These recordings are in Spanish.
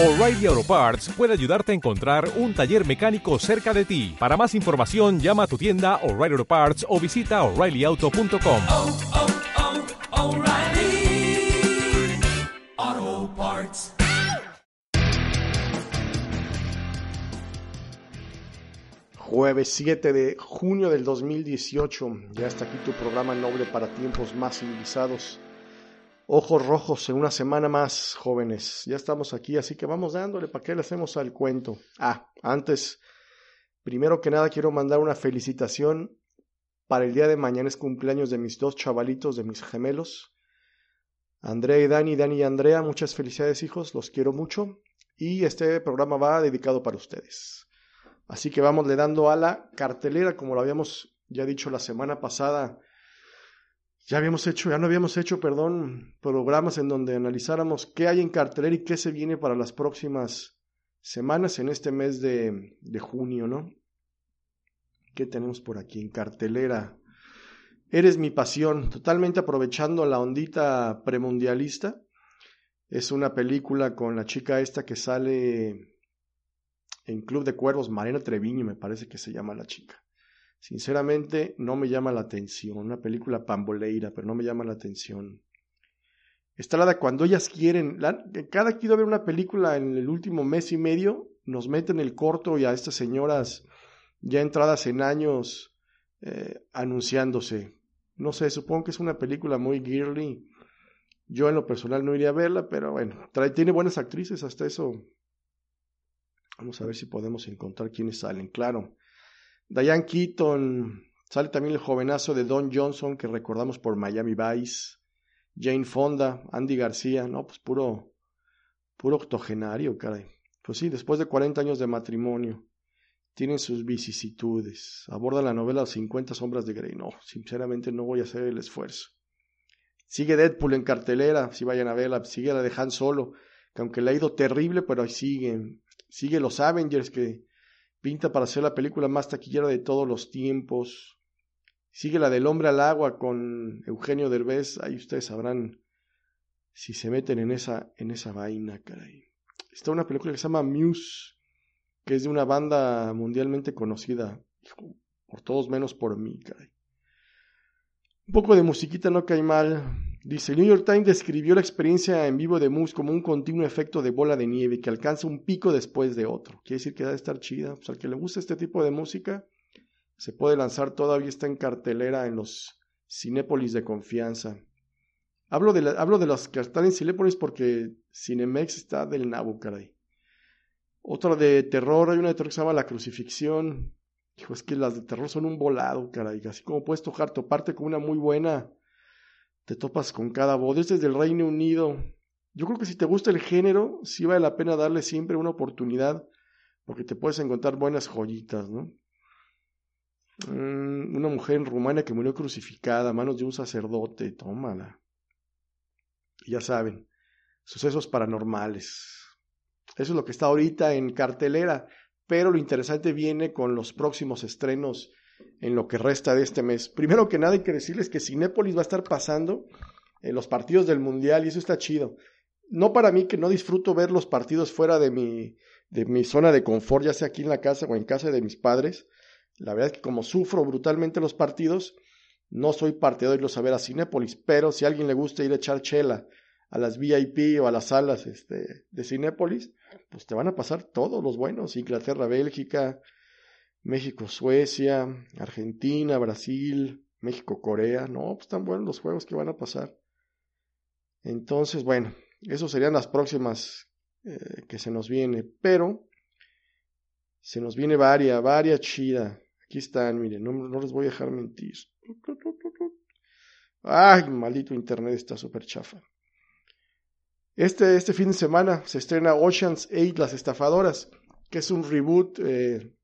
O'Reilly Auto Parts puede ayudarte a encontrar un taller mecánico cerca de ti. Para más información, llama a tu tienda O'Reilly Auto Parts o visita oreillyauto.com. oh, oh, Parts. Jueves 7 de junio del 2018. Ya está aquí tu programa noble para tiempos más civilizados. Ojos rojos en una semana más, jóvenes. Ya estamos aquí, así que vamos dándole para qué le hacemos al cuento. Ah, antes, primero que nada quiero mandar una felicitación para el día de mañana. Es cumpleaños de mis dos chavalitos, de mis gemelos. Andrea y Dani, Dani y Andrea, muchas felicidades hijos, los quiero mucho. Y este programa va dedicado para ustedes. Así que vamos le dando a la cartelera, como lo habíamos ya dicho la semana pasada. Ya habíamos hecho, ya no habíamos hecho, perdón, programas en donde analizáramos qué hay en cartelera y qué se viene para las próximas semanas en este mes de, de junio, ¿no? ¿Qué tenemos por aquí en cartelera? Eres mi pasión, totalmente aprovechando la ondita premundialista. Es una película con la chica esta que sale en Club de Cuervos, Marina Treviño me parece que se llama la chica. Sinceramente no me llama la atención, una película pamboleira, pero no me llama la atención. Está la cuando ellas quieren, cada que a ver una película en el último mes y medio, nos meten el corto y a estas señoras ya entradas en años eh, anunciándose. No sé, supongo que es una película muy girly. Yo en lo personal no iría a verla, pero bueno, trae, tiene buenas actrices, hasta eso Vamos a ver si podemos encontrar quiénes salen. Claro. Diane Keaton. Sale también el jovenazo de Don Johnson que recordamos por Miami Vice. Jane Fonda. Andy García. No, pues puro, puro octogenario, caray. Pues sí, después de 40 años de matrimonio. Tienen sus vicisitudes. Abordan la novela Los 50 sombras de Grey. No, sinceramente no voy a hacer el esfuerzo. Sigue Deadpool en cartelera, si vayan a verla. Sigue la de Han Solo, que aunque le ha ido terrible, pero ahí sigue sigue los Avengers que pinta para ser la película más taquillera de todos los tiempos. Sigue la del hombre al agua con Eugenio Derbez. Ahí ustedes sabrán si se meten en esa, en esa vaina, caray. Está una película que se llama Muse, que es de una banda mundialmente conocida. Por todos menos por mí, caray. Un poco de musiquita no cae mal. Dice, el New York Times describió la experiencia en vivo de Muse como un continuo efecto de bola de nieve que alcanza un pico después de otro. Quiere decir que debe estar chida. Pues al que le gusta este tipo de música, se puede lanzar, todavía está en cartelera en los Cinépolis de confianza. Hablo de, hablo de las que están en Cinépolis porque Cinemex está del nabo, caray. Otra de terror, hay una de terror que se llama La Crucifixión. Hijo, es que las de terror son un volado, caray. Así como puedes tocar, toparte con una muy buena te topas con cada voz. Este es del Reino Unido. Yo creo que si te gusta el género, sí vale la pena darle siempre una oportunidad, porque te puedes encontrar buenas joyitas, ¿no? Mm, una mujer en Rumania que murió crucificada a manos de un sacerdote, tómala. Ya saben, sucesos paranormales. Eso es lo que está ahorita en cartelera, pero lo interesante viene con los próximos estrenos en lo que resta de este mes. Primero que nada hay que decirles que Cinépolis va a estar pasando en los partidos del Mundial y eso está chido. No para mí que no disfruto ver los partidos fuera de mi, de mi zona de confort, ya sea aquí en la casa o en casa de mis padres. La verdad es que como sufro brutalmente los partidos, no soy partidario de irlos a ver a Cinépolis, pero si a alguien le gusta ir a echar chela a las VIP o a las salas este, de Cinépolis, pues te van a pasar todos los buenos, Inglaterra, Bélgica, México, Suecia, Argentina, Brasil, México, Corea. No, pues están buenos los juegos que van a pasar. Entonces, bueno, eso serían las próximas eh, que se nos viene. Pero se nos viene varia, varia chida. Aquí están, miren, no, no les voy a dejar mentir. Ay, maldito internet está súper chafa. Este, este fin de semana se estrena Ocean's 8, Las Estafadoras, que es un reboot eh,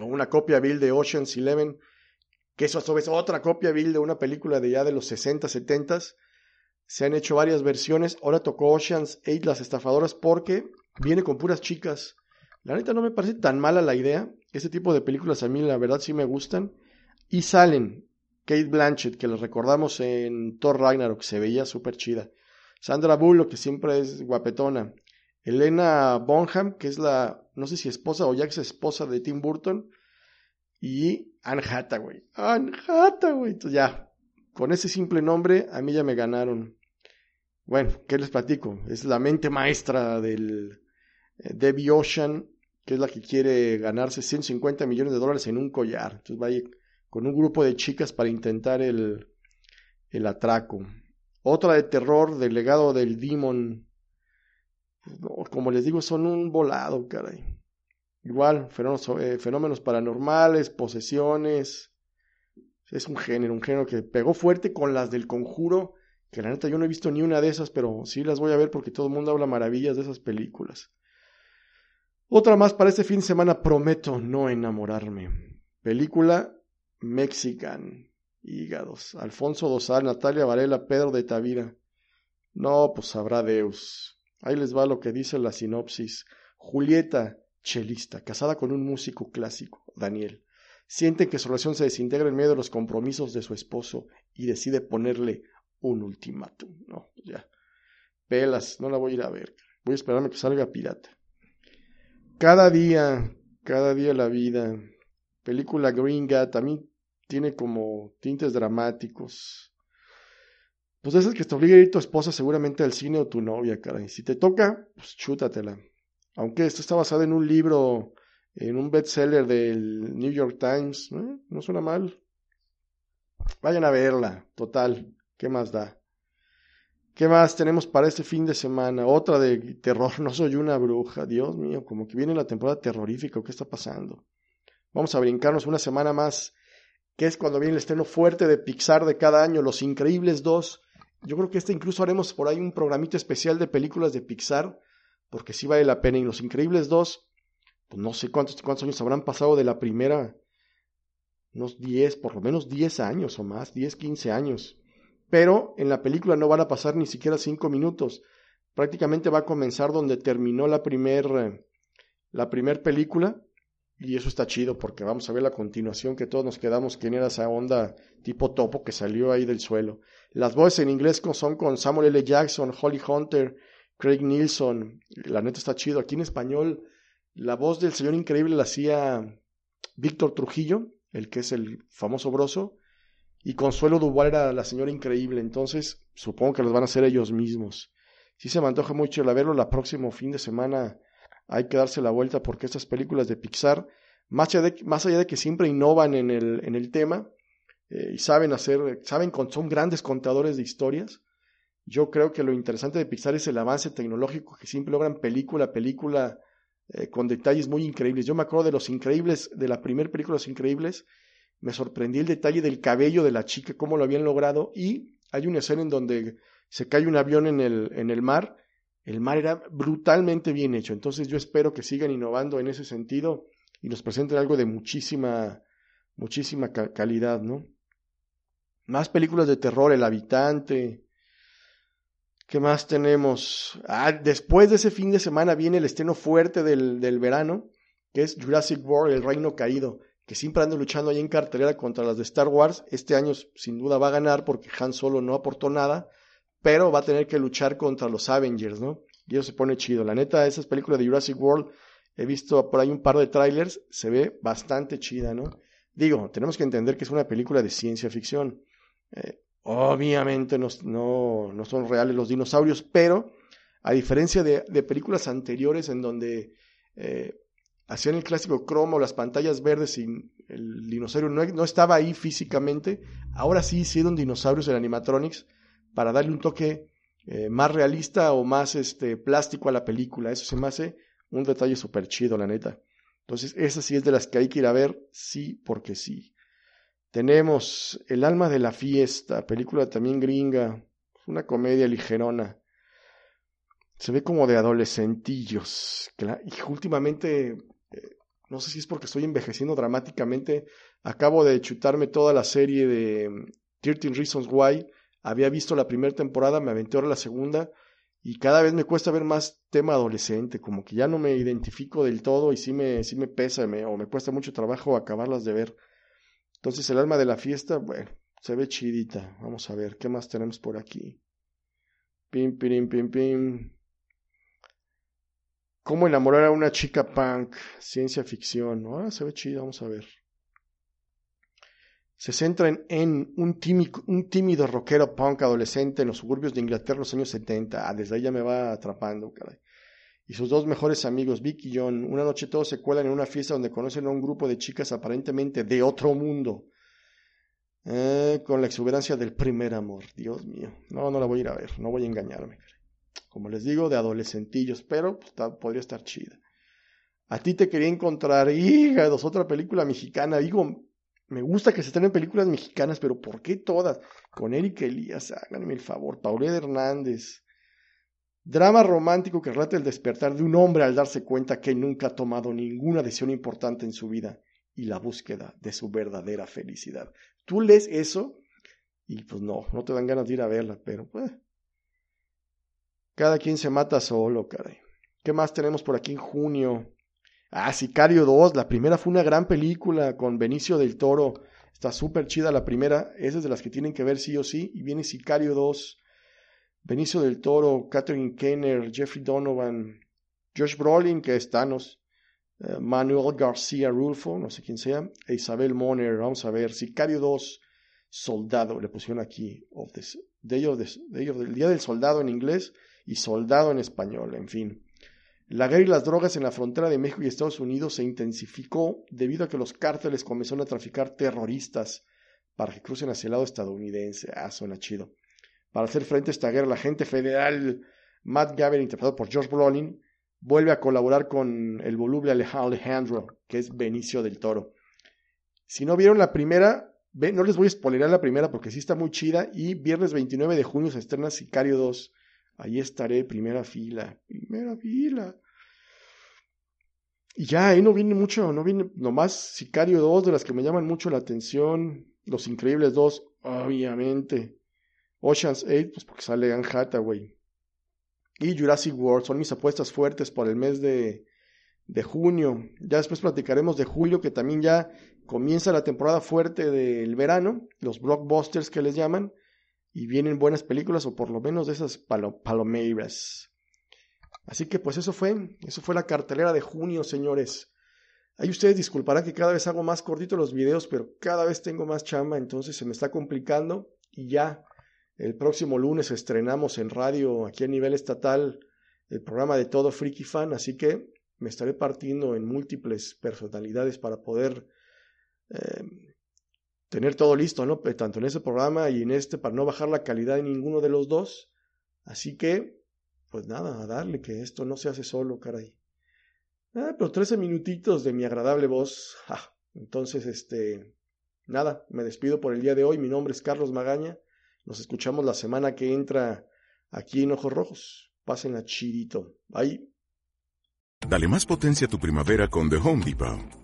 o una copia vil de Ocean's Eleven, que eso a su vez otra copia vil de una película de ya de los 60, 70. Se han hecho varias versiones. Ahora tocó Ocean's 8, Las Estafadoras, porque viene con puras chicas. La neta no me parece tan mala la idea. Este tipo de películas a mí la verdad sí me gustan. Y salen Kate Blanchett, que les recordamos en Thor Ragnarok, se veía súper chida. Sandra Bullock, que siempre es guapetona. Elena Bonham, que es la, no sé si esposa o ya ex esposa de Tim Burton, y Anne Hathaway. Anne Hathaway. Entonces ya, con ese simple nombre, a mí ya me ganaron. Bueno, ¿qué les platico? Es la mente maestra del eh, Debbie Ocean, que es la que quiere ganarse 150 millones de dólares en un collar. Entonces va a ir con un grupo de chicas para intentar el, el atraco. Otra de terror del legado del Demon. Como les digo, son un volado, caray. Igual, fenómenos, eh, fenómenos paranormales, posesiones. Es un género, un género que pegó fuerte con las del conjuro, que la neta yo no he visto ni una de esas, pero sí las voy a ver porque todo el mundo habla maravillas de esas películas. Otra más para este fin de semana, prometo no enamorarme. Película Mexican. Hígados. Alfonso Dosal, Natalia Varela, Pedro de Tavira. No, pues sabrá Deus. Ahí les va lo que dice la sinopsis. Julieta, chelista, casada con un músico clásico, Daniel. Siente que su relación se desintegra en medio de los compromisos de su esposo y decide ponerle un ultimátum. No, ya. Pelas, no la voy a ir a ver. Voy a esperarme que salga pirata. Cada día, cada día la vida. Película gringa, también tiene como tintes dramáticos. Pues esas que te obliga a ir tu esposa seguramente al cine o tu novia, caray. Si te toca, pues chútatela. Aunque esto está basado en un libro, en un bestseller del New York Times, no suena mal. Vayan a verla, total, ¿qué más da? ¿Qué más tenemos para este fin de semana? Otra de terror, no soy una bruja, Dios mío, como que viene la temporada terrorífica, ¿qué está pasando? Vamos a brincarnos una semana más que es cuando viene el estreno fuerte de Pixar de cada año, Los Increíbles 2. Yo creo que este incluso haremos por ahí un programito especial de películas de Pixar, porque sí vale la pena. Y Los Increíbles 2, pues no sé cuántos, cuántos años habrán pasado de la primera, unos 10, por lo menos 10 años o más, 10, 15 años. Pero en la película no van a pasar ni siquiera 5 minutos. Prácticamente va a comenzar donde terminó la primera la primer película y eso está chido porque vamos a ver la continuación que todos nos quedamos, quién era esa onda tipo topo que salió ahí del suelo. Las voces en inglés son con Samuel L. Jackson, Holly Hunter, Craig Nilsson. La neta está chido. Aquí en español, la voz del señor increíble la hacía Víctor Trujillo, el que es el famoso broso. Y Consuelo Duval era la señora increíble. Entonces, supongo que los van a hacer ellos mismos. Si se me antoja mucho el verlo, la próximo fin de semana hay que darse la vuelta porque estas películas de Pixar, más allá de, que siempre innovan en el, tema eh, y saben hacer, saben, son grandes contadores de historias, yo creo que lo interesante de Pixar es el avance tecnológico que siempre logran película a película eh, con detalles muy increíbles. Yo me acuerdo de Los Increíbles, de la primera película Los Increíbles, me sorprendí el detalle del cabello de la chica, cómo lo habían logrado y hay una escena en donde se cae un avión en el, en el mar el mar era brutalmente bien hecho. Entonces yo espero que sigan innovando en ese sentido y nos presenten algo de muchísima, muchísima calidad, ¿no? Más películas de terror, El Habitante. ¿Qué más tenemos? Ah, después de ese fin de semana viene el estreno fuerte del, del verano, que es Jurassic World, El Reino Caído, que siempre anda luchando ahí en cartelera contra las de Star Wars. Este año sin duda va a ganar porque Han Solo no aportó nada pero va a tener que luchar contra los Avengers, ¿no? Y eso se pone chido. La neta, esas películas de Jurassic World, he visto por ahí un par de trailers, se ve bastante chida, ¿no? Digo, tenemos que entender que es una película de ciencia ficción. Eh, obviamente no, no, son reales los dinosaurios, pero a diferencia de, películas anteriores en donde eh, hacían el clásico cromo, las pantallas verdes y el dinosaurio no, no estaba ahí físicamente, ahora sí hicieron dinosaurios en animatronics para darle un toque eh, más realista o más este, plástico a la película. Eso se me hace un detalle súper chido, la neta. Entonces, esa sí es de las que hay que ir a ver, sí, porque sí. Tenemos El alma de la fiesta, película también gringa, una comedia ligerona. Se ve como de adolescentillos. Y últimamente, eh, no sé si es porque estoy envejeciendo dramáticamente, acabo de chutarme toda la serie de 13 mm, Reasons Why había visto la primera temporada, me aventé ahora la segunda y cada vez me cuesta ver más tema adolescente, como que ya no me identifico del todo y sí me, sí me pesa o me cuesta mucho trabajo acabarlas de ver. Entonces el alma de la fiesta, bueno, se ve chidita. Vamos a ver, ¿qué más tenemos por aquí? Pim, pim, pim, pim. ¿Cómo enamorar a una chica punk? Ciencia ficción. Ah, se ve chido, vamos a ver. Se centra en, un, tímido, rockero punk adolescente en los suburbios de Inglaterra en los años 70. Ah, desde ahí ya me va atrapando, caray. Y sus dos mejores amigos, Vic y John, una noche todos se cuelan en una fiesta donde conocen a un grupo de chicas aparentemente de otro mundo. Eh, con la exuberancia del primer amor. Dios mío. No, no la voy a ir a ver. No voy a engañarme. Como les digo, de adolescentillos. Pero pues, podría estar chida. A ti te quería encontrar, hígados, otra película mexicana. Digo, me gusta que se estén en películas mexicanas, pero ¿por qué todas? Con Eric Elías, háganme el favor. Paulette Hernández. Drama romántico que relata el despertar de un hombre al darse cuenta que nunca ha tomado ninguna decisión importante en su vida y la búsqueda de su verdadera felicidad. Tú lees eso y pues no, no te dan ganas de ir a verla, pero pues... Cada quien se mata solo, caray. ¿Qué más tenemos por aquí en junio? Ah, Sicario 2, la primera fue una gran película con Benicio del Toro. Está súper chida la primera, esa es de las que tienen que ver sí o sí. Y viene Sicario 2, Benicio del Toro, Catherine Kenner, Jeffrey Donovan, Josh Brolin, que es Thanos, eh, Manuel García Rulfo, no sé quién sea, e Isabel Moner, vamos a ver, Sicario 2, Soldado, le pusieron aquí, of del Día del Soldado en inglés y Soldado en español, en fin. La guerra y las drogas en la frontera de México y Estados Unidos se intensificó debido a que los cárteles comenzaron a traficar terroristas para que crucen hacia el lado estadounidense. Ah, suena chido. Para hacer frente a esta guerra, la agente federal Matt Gaber, interpretado por George Brolin, vuelve a colaborar con el voluble Alejandro, que es Benicio del Toro. Si no vieron la primera, no les voy a spoilerar la primera porque sí está muy chida. Y viernes 29 de junio se estrena Sicario 2. Ahí estaré, primera fila, primera fila. Y ya, ahí no viene mucho, no viene nomás Sicario 2, de las que me llaman mucho la atención. Los Increíbles 2, obviamente. Ocean's 8, pues porque sale Anne Hathaway y Jurassic World. Son mis apuestas fuertes por el mes de, de junio. Ya después platicaremos de julio, que también ya comienza la temporada fuerte del verano, los blockbusters que les llaman, y vienen buenas películas, o por lo menos de esas palomeiras. Así que pues eso fue, eso fue la cartelera de junio, señores. Ahí ustedes disculparán que cada vez hago más cortito los videos, pero cada vez tengo más chamba, entonces se me está complicando y ya el próximo lunes estrenamos en radio aquí a nivel estatal el programa de Todo Freaky Fan, así que me estaré partiendo en múltiples personalidades para poder em, tener todo listo, ¿no? Tanto en ese programa y en este, para no bajar la calidad de ninguno de los dos. Así que, pues nada, a darle que esto no se hace solo, caray. Ah, pero 13 minutitos de mi agradable voz. entonces, este, nada, me despido por el día de hoy. Mi nombre es Carlos Magaña. Nos escuchamos la semana que entra aquí en Ojos Rojos. Pásenla chidito. Bye. Dale más potencia a tu primavera con The Home Depot.